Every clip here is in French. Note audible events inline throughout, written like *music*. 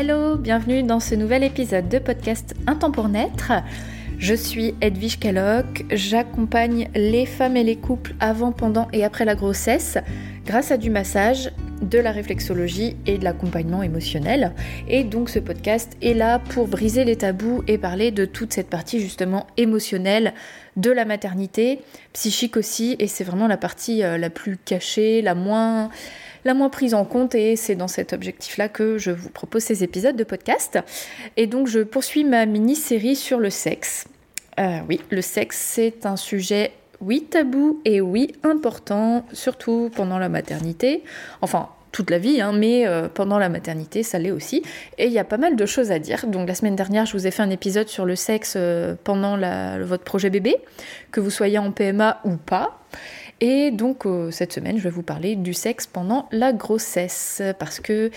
Hello, bienvenue dans ce nouvel épisode de podcast Un temps pour naître. Je suis Edwige Kellogg, j'accompagne les femmes et les couples avant, pendant et après la grossesse grâce à du massage, de la réflexologie et de l'accompagnement émotionnel. Et donc ce podcast est là pour briser les tabous et parler de toute cette partie justement émotionnelle de la maternité, psychique aussi, et c'est vraiment la partie euh, la plus cachée, la moins la moins prise en compte et c'est dans cet objectif-là que je vous propose ces épisodes de podcast. Et donc je poursuis ma mini-série sur le sexe. Euh, oui, le sexe c'est un sujet oui tabou et oui important, surtout pendant la maternité. Enfin, toute la vie, hein, mais euh, pendant la maternité, ça l'est aussi. Et il y a pas mal de choses à dire. Donc la semaine dernière, je vous ai fait un épisode sur le sexe euh, pendant votre projet bébé, que vous soyez en PMA ou pas. Et donc euh, cette semaine, je vais vous parler du sexe pendant la grossesse, parce que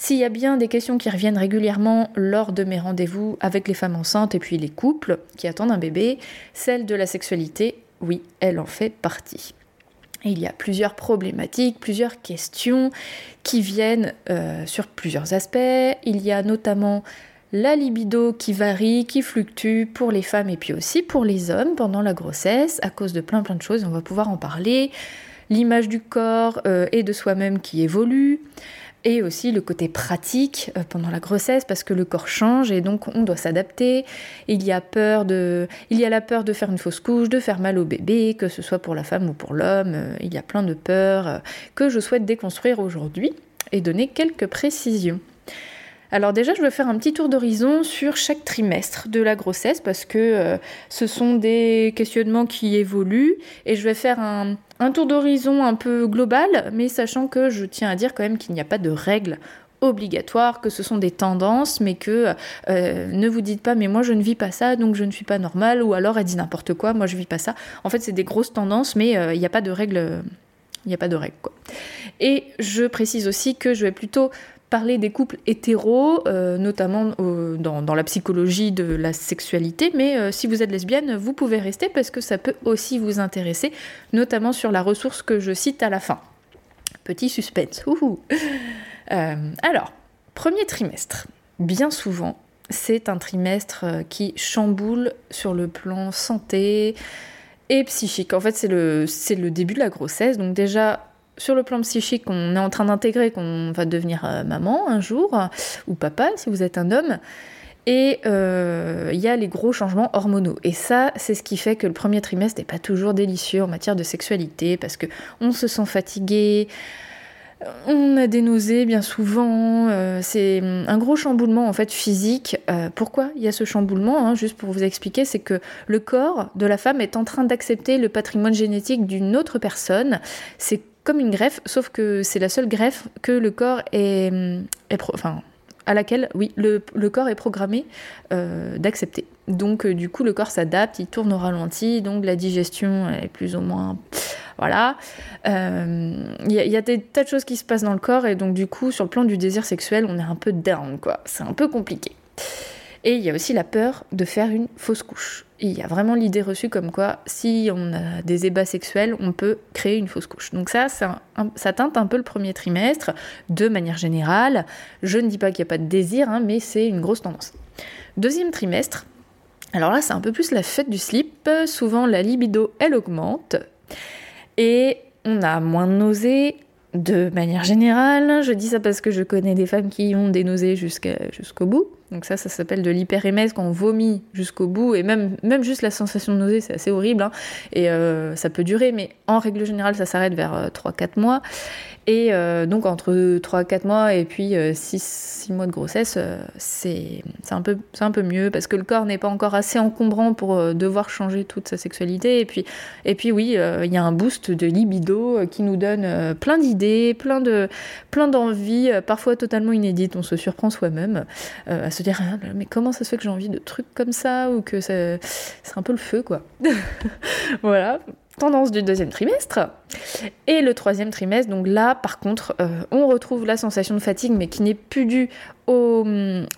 s'il y a bien des questions qui reviennent régulièrement lors de mes rendez-vous avec les femmes enceintes et puis les couples qui attendent un bébé, celle de la sexualité, oui, elle en fait partie. il y a plusieurs problématiques, plusieurs questions qui viennent euh, sur plusieurs aspects. Il y a notamment la libido qui varie, qui fluctue pour les femmes et puis aussi pour les hommes pendant la grossesse à cause de plein plein de choses, on va pouvoir en parler. L'image du corps euh, et de soi-même qui évolue et aussi le côté pratique euh, pendant la grossesse parce que le corps change et donc on doit s'adapter. Il y a peur de il y a la peur de faire une fausse couche, de faire mal au bébé, que ce soit pour la femme ou pour l'homme, euh, il y a plein de peurs que je souhaite déconstruire aujourd'hui et donner quelques précisions. Alors déjà, je vais faire un petit tour d'horizon sur chaque trimestre de la grossesse parce que euh, ce sont des questionnements qui évoluent et je vais faire un, tour d'horizon un peu global, mais sachant que je tiens à dire quand même qu'il n'y a pas de règles obligatoires, que ce sont des tendances, mais que euh, ne vous dites pas mais moi je ne vis pas ça, donc je ne suis pas normale, ou alors elle dit n'importe quoi, moi je vis pas ça. En fait, c'est des grosses tendances, mais euh, il n'y a pas de règles. Il n'y a pas de règles quoi. Et je précise aussi que je vais plutôt parler des couples hétéros, euh, notamment euh, dans, la psychologie de la sexualité, mais euh, si vous êtes lesbienne, vous pouvez rester parce que ça peut aussi vous intéresser, notamment sur la ressource que je cite à la fin. Petit suspense. *laughs* alors, premier trimestre. Bien souvent, c'est un trimestre qui chamboule sur le plan santé et psychique. En fait, c'est le, le début de la grossesse, donc déjà sur le plan psychique, on est en train d'intégrer qu'on va devenir euh, maman un jour, ou papa si vous êtes un homme. Et euh, il y a les gros changements hormonaux. Et ça, c'est ce qui fait que le premier trimestre n'est pas toujours délicieux en matière de sexualité, parce que on se sent fatigué, on a des nausées bien souvent, euh, c'est un gros chamboulement en fait physique. pourquoi il y a ce chamboulement hein, Juste pour vous expliquer, c'est que le corps de la femme est en train d'accepter le patrimoine génétique d'une autre personne. Une greffe, sauf que c'est la seule greffe que le corps est, enfin, à laquelle, oui, le, corps est programmé euh, d'accepter. Donc, euh, du coup, le corps s'adapte, il tourne au ralenti, donc la digestion est plus ou moins. Voilà. Il euh, y, a des tas de choses qui se passent dans le corps, et donc, du coup, sur le plan du désir sexuel, on est un peu down, quoi. C'est un peu compliqué. Et il y a aussi la peur de faire une fausse couche. Il y a vraiment l'idée reçue comme quoi, si on a des ébats sexuels, on peut créer une fausse couche. Donc ça, ça, teinte un peu le premier trimestre, de manière générale. Je ne dis pas qu'il n'y a pas de désir, hein, mais c'est une grosse tendance. Deuxième trimestre, alors là, c'est un peu plus la fête du slip. Souvent, la libido, elle augmente. Et on a moins de nausées, de manière générale. Je dis ça parce que je connais des femmes qui ont des nausées jusqu'au bout. Donc ça, ça s'appelle de l'hyperémèse quand on vomit jusqu'au bout. Et même, même juste la sensation de nausée, c'est assez horrible. Hein. Et euh, ça peut durer, mais en règle générale, ça s'arrête vers 3-4 euh, mois. Et euh, donc entre 3 4 mois et puis 6, euh, mois de grossesse, c'est un, peu, un peu mieux parce que le corps n'est pas encore assez encombrant pour devoir changer toute sa sexualité. Et puis, et puis oui, il y a un boost de libido qui nous donne plein d'idées, plein de plein d'envies, parfois totalement inédites. On se surprend soi-même à dire ah, mais comment ça se fait que j'ai envie de trucs comme ça ou que c'est un peu le feu quoi. *laughs* voilà. Tendance du deuxième trimestre. Et le troisième trimestre, donc là, par contre, euh, on retrouve la sensation de fatigue, mais qui n'est plus due aux,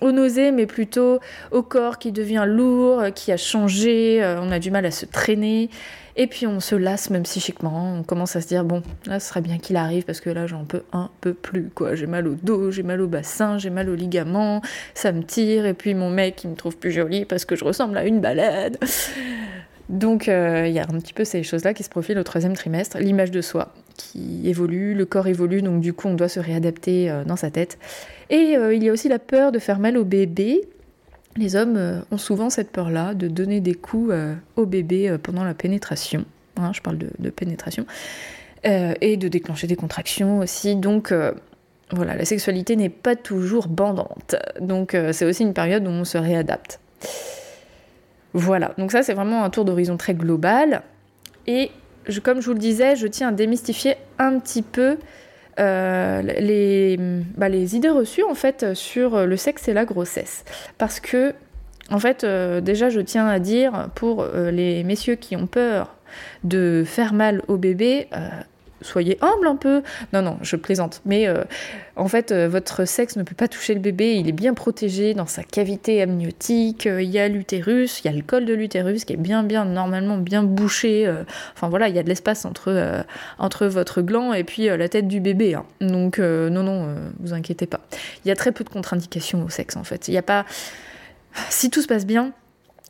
nausées, mais plutôt au corps qui devient lourd, qui a changé, euh, on a du mal à se traîner. Et puis on se lasse même psychiquement, on commence à se dire bon, là ce serait bien qu'il arrive parce que là j'en peux un peu plus quoi. J'ai mal au dos, j'ai mal au bassin, j'ai mal aux ligaments, ça me tire et puis mon mec il me trouve plus jolie parce que je ressemble à une balade. Donc euh, il y a un petit peu ces choses-là qui se profilent au troisième trimestre, l'image de soi qui évolue, le corps évolue, donc du coup on doit se réadapter euh, dans sa tête. Et euh, il y a aussi la peur de faire mal au bébé. Les hommes ont souvent cette peur-là de donner des coups au bébé pendant la pénétration. Hein, je parle de, pénétration. et de déclencher des contractions aussi. Donc voilà, la sexualité n'est pas toujours bandante. Donc c'est aussi une période où on se réadapte. Voilà, donc ça c'est vraiment un tour d'horizon très global. Et comme je vous le disais, je tiens à démystifier un petit peu euh, les, bah, les, idées reçues en fait sur le sexe et la grossesse. Parce que, en fait, euh, déjà je tiens à dire pour euh, les messieurs qui ont peur de faire mal au bébé, soyez humble un peu. Non, non, je plaisante. Mais euh, en fait, euh, votre sexe ne peut pas toucher le bébé. Il est bien protégé dans sa cavité amniotique. Euh, il y a l'utérus, il y a le col de l'utérus qui est bien, bien, normalement bien bouché. enfin voilà, il y a de l'espace entre, entre votre gland et puis la tête du bébé. Hein. Donc, non, non, vous inquiétez pas. Il y a très peu de contre-indications au sexe en fait. Il n'y a pas. Si tout se passe bien,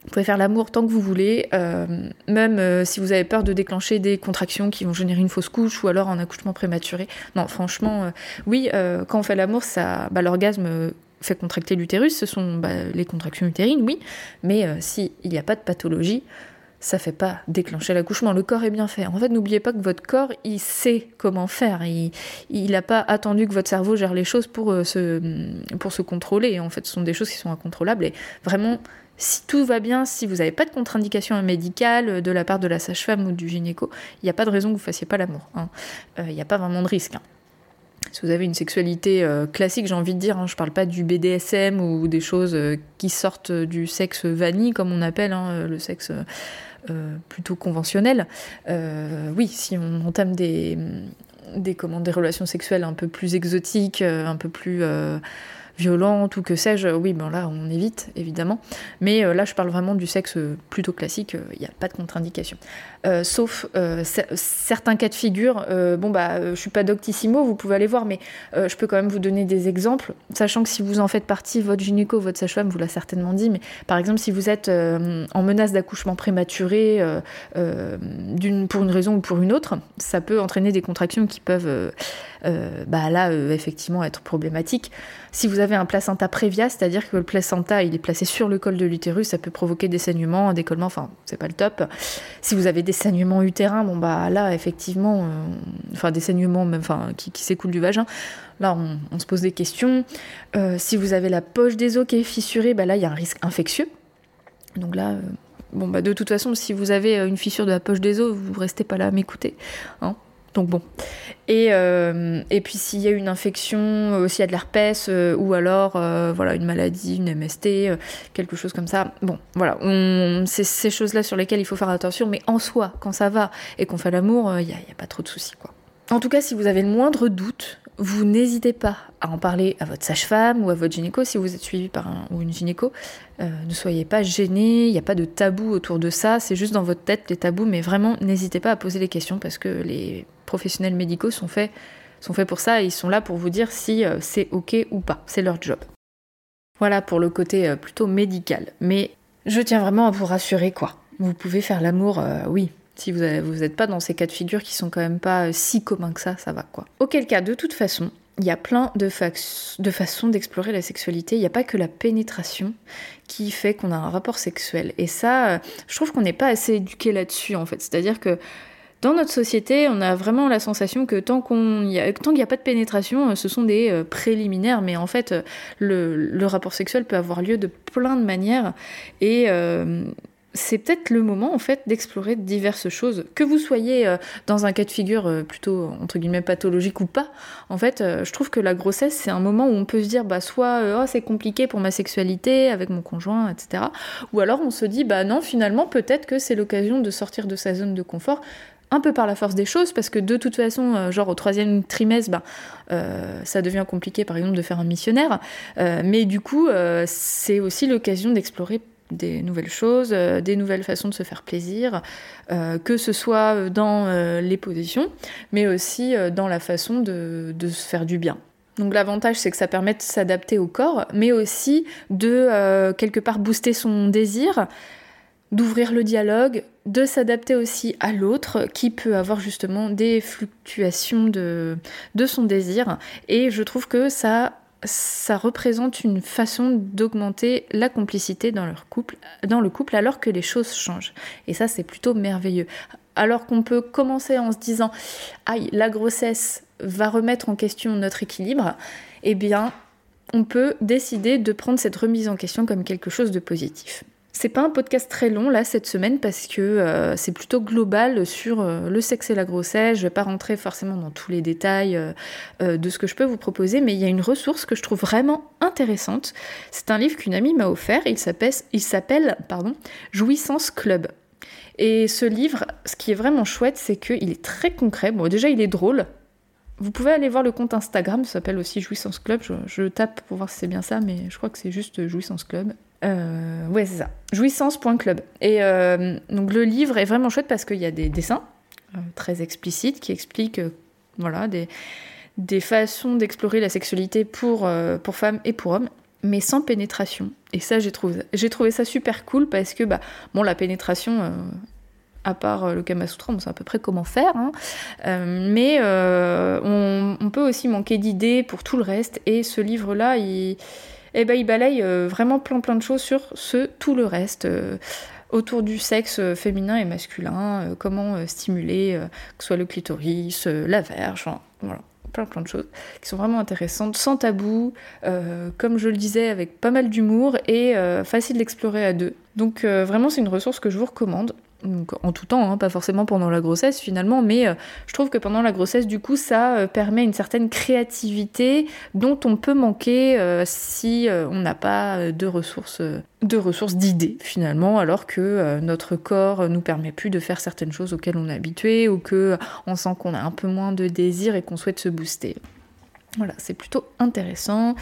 vous pouvez faire l'amour tant que vous voulez, euh, même euh, si vous avez peur de déclencher des contractions qui vont générer une fausse couche ou alors un accouchement prématuré. Non, franchement, euh, oui, quand on fait l'amour, ça, bah, l'orgasme fait contracter l'utérus, ce sont bah, les contractions utérines, oui, mais s'il n'y a pas de pathologie, ça fait pas déclencher l'accouchement. Le corps est bien fait. En fait, n'oubliez pas que votre corps, il sait comment faire. Il n'a pas attendu que votre cerveau gère les choses pour, se, pour se contrôler. En fait, ce sont des choses qui sont incontrôlables. Et vraiment, si tout va bien, si vous n'avez pas de contre-indication médicale de la part de la sage-femme ou du gynéco, il n'y a pas de raison que vous ne fassiez pas l'amour. Hein. Euh, il n'y a pas vraiment de risque. Hein. Si vous avez une sexualité euh, classique, j'ai envie de dire, hein, je ne parle pas du BDSM ou des choses euh, qui sortent du sexe vanille, comme on appelle le sexe plutôt conventionnel. oui, si on entame des, des relations sexuelles un peu plus exotiques, un peu plus violente ou que sais-je, oui, ben là on évite évidemment. Mais euh, là je parle vraiment du sexe plutôt classique, il n'y a pas de contre-indication. Euh, sauf euh, certains cas de figure, bon bah je suis pas doctissimo, vous pouvez aller voir, mais je peux quand même vous donner des exemples, sachant que si vous en faites partie, votre gynéco, votre sage-femme vous l'a certainement dit, mais par exemple si vous êtes en menace d'accouchement prématuré pour une raison ou pour une autre, ça peut entraîner des contractions qui peuvent bah là effectivement être problématiques. Si vous avez un placenta prévia, c'est-à-dire que le placenta il est placé sur le col de l'utérus, ça peut provoquer des saignements, un décollement, enfin c'est pas le top. Si vous avez des saignements utérins, bon bah là effectivement, euh, enfin des saignements même, enfin qui, s'écoulent du vagin, là on, se pose des questions. Euh, si vous avez la poche des os qui est fissurée, bah là il y a un risque infectieux. Donc là, euh, bon bah de toute façon, si vous avez une fissure de la poche des os, vous restez pas là à m'écouter. Hein donc bon. Et, euh, et puis s'il y a une infection, euh, s'il y a de l'herpès, euh, ou alors voilà, une maladie, une MST, quelque chose comme ça, bon, voilà, c'est ces choses-là sur lesquelles il faut faire attention, mais en soi, quand ça va et qu'on fait l'amour, il n'y a, pas trop de soucis. quoi. En tout cas, si vous avez le moindre doute, vous n'hésitez pas à en parler à votre sage-femme ou à votre gynéco si vous êtes suivi par un ou une gynéco. ne soyez pas gênés, il n'y a pas de tabou autour de ça, c'est juste dans votre tête les tabous, mais vraiment n'hésitez pas à poser les questions parce que les professionnels médicaux sont faits, sont faits pour ça et ils sont là pour vous dire si euh, c'est ok ou pas. C'est leur job. Voilà pour le côté euh, plutôt médical. Mais je tiens vraiment à vous rassurer quoi. Vous pouvez faire l'amour, euh, oui. Si vous n'êtes pas dans ces cas de figure qui sont quand même pas si communs que ça, ça va quoi. Auquel cas, de toute façon, il y a plein de, de façons d'explorer la sexualité. Il n'y a pas que la pénétration qui fait qu'on a un rapport sexuel. Et ça, je trouve qu'on n'est pas assez éduqué là-dessus en fait. C'est-à-dire que dans notre société, on a vraiment la sensation que tant qu'il n'y a, pas de pénétration, euh, ce sont des euh, préliminaires, mais en fait, euh, le, rapport sexuel peut avoir lieu de plein de manières. Et c'est peut-être le moment en fait d'explorer diverses choses. Que vous soyez dans un cas de figure plutôt entre guillemets pathologique ou pas, en fait, je trouve que la grossesse c'est un moment où on peut se dire bah soit oh, c'est compliqué pour ma sexualité avec mon conjoint, etc. Ou alors on se dit bah non finalement peut-être que c'est l'occasion de sortir de sa zone de confort. Un peu par la force des choses, parce que de toute façon, euh, genre au troisième trimestre, ben, euh, ça devient compliqué par exemple de faire un missionnaire. mais du coup, c'est aussi l'occasion d'explorer des nouvelles choses, des nouvelles façons de se faire plaisir, que ce soit dans les positions, mais aussi dans la façon de se faire du bien. Donc l'avantage c'est que ça permet de s'adapter au corps, mais aussi de quelque part booster son désir d'ouvrir le dialogue, de s'adapter aussi à l'autre qui peut avoir justement des fluctuations de, son désir. Et je trouve que ça, représente une façon d'augmenter la complicité dans, dans le couple alors que les choses changent. Et ça, c'est plutôt merveilleux. Alors qu'on peut commencer en se disant, aïe, la grossesse va remettre en question notre équilibre, eh bien, on peut décider de prendre cette remise en question comme quelque chose de positif. C'est pas un podcast très long là cette semaine parce que euh, c'est plutôt global sur euh, le sexe et la grossesse. Je vais pas rentrer forcément dans tous les détails euh, de ce que je peux vous proposer, mais il y a une ressource que je trouve vraiment intéressante. C'est un livre qu'une amie m'a offert. Il s'appelle, Jouissance Club. Et ce livre, ce qui est vraiment chouette, c'est qu'il est très concret. Bon, déjà, il est drôle. Vous pouvez aller voir le compte Instagram, ça s'appelle aussi Jouissance Club. Je, je tape pour voir si c'est bien ça, mais je crois que c'est juste Jouissance Club. Euh, ouais, c'est ça. Jouissance.club. Et euh, donc le livre est vraiment chouette parce qu'il y a des dessins euh, très explicites qui expliquent voilà, des, des façons d'explorer la sexualité pour, pour femmes et pour hommes, mais sans pénétration. Et ça, j'ai trouvé, j'ai trouvé ça super cool parce que, bah, bon, la pénétration, à part le Kama Sutra, on sait à peu près comment faire, hein. mais on, on, peut aussi manquer d'idées pour tout le reste. Et ce livre-là, il et eh ben, il balaye euh, vraiment plein plein de choses sur ce tout le reste euh, autour du sexe euh, féminin et masculin, comment stimuler, que ce soit le clitoris, la verge, voilà, plein plein de choses qui sont vraiment intéressantes, sans tabou, comme je le disais, avec pas mal d'humour et facile d'explorer à deux. Donc vraiment c'est une ressource que je vous recommande en tout temps, hein, pas forcément pendant la grossesse finalement, mais euh, je trouve que pendant la grossesse, du coup, ça euh, permet une certaine créativité dont on peut manquer euh, si on n'a pas de ressources, de ressources d'idées finalement, alors que notre corps nous permet plus de faire certaines choses auxquelles on est habitué ou que on sent qu'on a un peu moins de désir et qu'on souhaite se booster. Voilà, c'est plutôt intéressant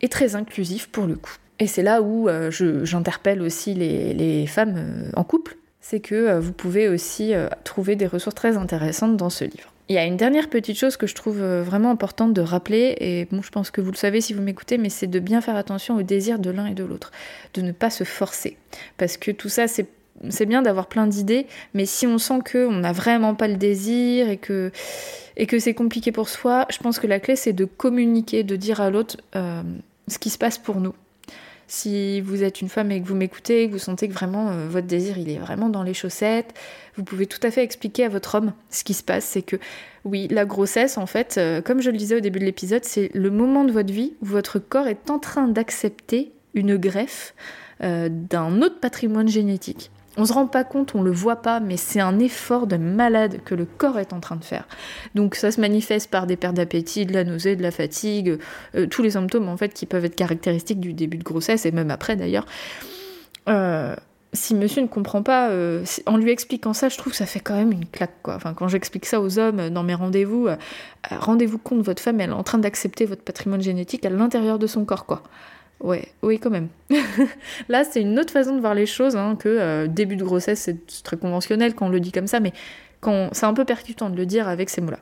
et très inclusif pour le coup. Et c'est là où j'interpelle aussi les, les femmes en couple c'est que euh, vous pouvez aussi euh, trouver des ressources très intéressantes dans ce livre. Il y a une dernière petite chose que je trouve euh, vraiment importante de rappeler, et je pense que vous le savez si vous m'écoutez, mais c'est de bien faire attention aux désirs de l'un et de l'autre, de ne pas se forcer. Parce que tout ça, c'est c'est bien d'avoir plein d'idées, mais si on sent qu'on n'a vraiment pas le désir et que, et que c'est compliqué pour soi, je pense que la clé c'est de communiquer, de dire à l'autre ce qui se passe pour nous. Si vous êtes une femme et que vous m'écoutez, que vous sentez que vraiment euh, votre désir est vraiment dans les chaussettes, vous pouvez tout à fait expliquer à votre homme ce qui se passe. C'est que oui, la grossesse, en fait, euh, comme je le disais au début de l'épisode, c'est le moment de votre vie où votre corps est en train d'accepter une greffe euh, d'un autre patrimoine génétique. On se rend pas compte, on le voit pas, mais c'est un effort de malade que le corps est en train de faire. Donc ça se manifeste par des pertes d'appétit, de la nausée, de la fatigue, euh, tous les symptômes en fait qui peuvent être caractéristiques du début de grossesse et même après d'ailleurs. Euh, si monsieur ne comprend pas, euh, en lui expliquant ça, je trouve que ça fait quand même une claque quoi. Quand j'explique ça aux hommes dans mes rendez-vous, rendez-vous compte, votre femme elle est en train d'accepter votre patrimoine génétique à l'intérieur de son corps quoi. Ouais, oui, quand même. *laughs* Là, c'est une autre façon de voir les choses hein, que euh, début de grossesse, c'est très conventionnel quand on le dit comme ça, mais quand c'est un peu percutant de le dire avec ces mots-là.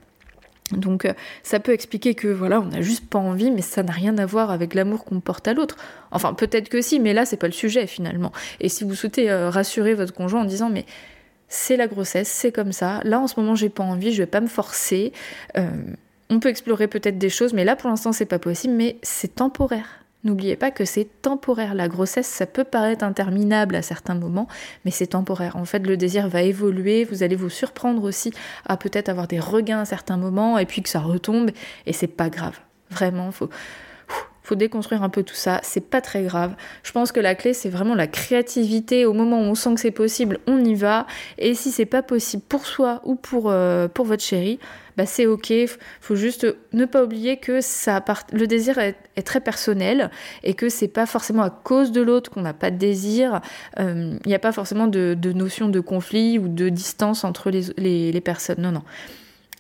Donc euh, ça peut expliquer que voilà, on n'a juste pas envie, mais ça n'a rien à voir avec l'amour qu'on porte à l'autre. Enfin, peut-être que si, mais là, c'est pas le sujet finalement. Et si vous souhaitez euh, rassurer votre conjoint en disant mais c'est la grossesse, c'est comme ça. Là, en ce moment, j'ai pas envie, je vais pas me forcer. on peut explorer peut-être des choses, mais là, pour l'instant, c'est pas possible. Mais c'est temporaire. N'oubliez pas que c'est temporaire. La grossesse, ça peut paraître interminable à certains moments, mais c'est temporaire. En fait, le désir va évoluer, vous allez vous surprendre aussi à peut-être avoir des regains à certains moments, et puis que ça retombe, et c'est pas grave. Vraiment, faut, faut déconstruire un peu tout ça, c'est pas très grave. Je pense que la clé c'est vraiment la créativité. Au moment où on sent que c'est possible, on y va. Et si c'est pas possible pour soi ou pour, euh, pour votre chéri, bah c'est ok. Faut juste ne pas oublier que ça le désir est, très personnel et que c'est pas forcément à cause de l'autre qu'on n'a pas de désir. Il n'y a pas forcément de, notion de conflit ou de distance entre les, les personnes. Non, non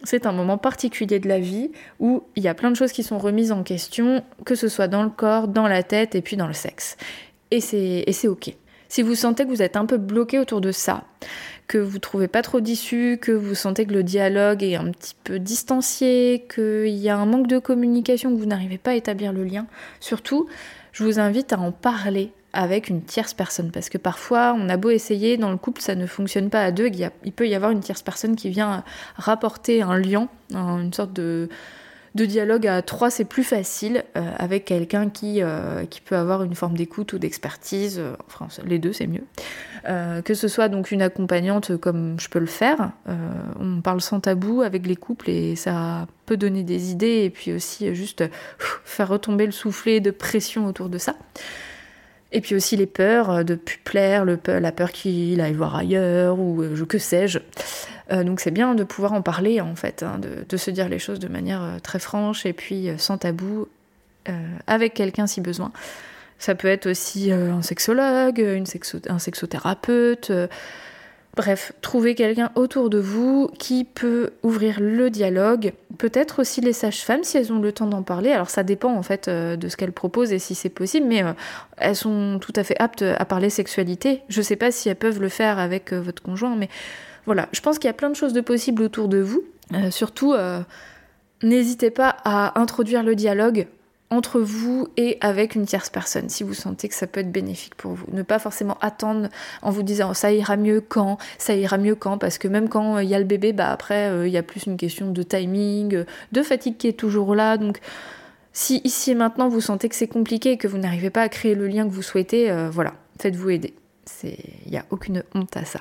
c'est un moment particulier de la vie où il y a plein de choses qui sont remises en question, que ce soit dans le corps, dans la tête et puis dans le sexe. Et c'est ok. Si vous sentez que vous êtes un peu bloqué autour de ça, que vous trouvez pas trop d'issue, que vous sentez que le dialogue est un petit peu distancié, qu'il y a un manque de communication, que vous n'arrivez pas à établir le lien, surtout, je vous invite à en parler avec une tierce personne. Parce que parfois, on a beau essayer, dans le couple, ça ne fonctionne pas à deux, il, peut y avoir une tierce personne qui vient rapporter un lien, une sorte de, de dialogue à trois, c'est plus facile euh, avec quelqu'un qui, euh, qui peut avoir une forme d'écoute ou d'expertise, euh, enfin les deux c'est mieux. que ce soit donc une accompagnante comme je peux le faire, on parle sans tabou avec les couples et ça peut donner des idées et puis aussi juste faire retomber le soufflet de pression autour de ça. Et puis aussi les peurs de plus plaire, la peur qu'il aille voir ailleurs ou que sais-je. Euh, donc c'est bien de pouvoir en parler en fait, hein, de, se dire les choses de manière très franche et puis sans tabou, avec quelqu'un si besoin. Ça peut être aussi un sexologue, une un sexothérapeute. Bref, trouver quelqu'un autour de vous qui peut ouvrir le dialogue. Peut-être aussi les sages-femmes si elles ont le temps d'en parler. Alors ça dépend en fait euh, de ce qu'elles proposent et si c'est possible, mais euh, elles sont tout à fait aptes à parler sexualité. Je sais pas si elles peuvent le faire avec euh, votre conjoint, mais voilà. Je pense qu'il y a plein de choses de possibles autour de vous. surtout, n'hésitez pas à introduire le dialogue entre vous et avec une tierce personne, si vous sentez que ça peut être bénéfique pour vous. Ne pas forcément attendre en vous disant ça ira mieux quand, ça ira mieux quand, parce que même quand il y a le bébé, bah après euh, il y a plus une question de timing, de fatigue qui est toujours là. Donc si ici et maintenant vous sentez que c'est compliqué et que vous n'arrivez pas à créer le lien que vous souhaitez, euh, voilà, faites-vous aider. Il n'y a aucune honte à ça.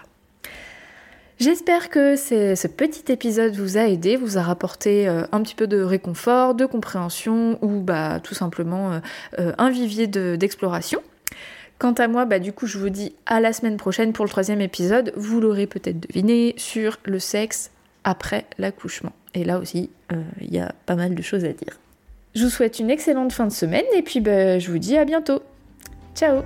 J'espère que ce petit épisode vous a aidé, vous a rapporté euh, un petit peu de réconfort, de compréhension ou bah, tout simplement euh, euh, un vivier d'exploration. Quant à moi, bah, du coup, je vous dis à la semaine prochaine pour le troisième épisode. Vous l'aurez peut-être deviné sur le sexe après l'accouchement. Et là aussi, il y a pas mal de choses à dire. Je vous souhaite une excellente fin de semaine et puis bah, je vous dis à bientôt. Ciao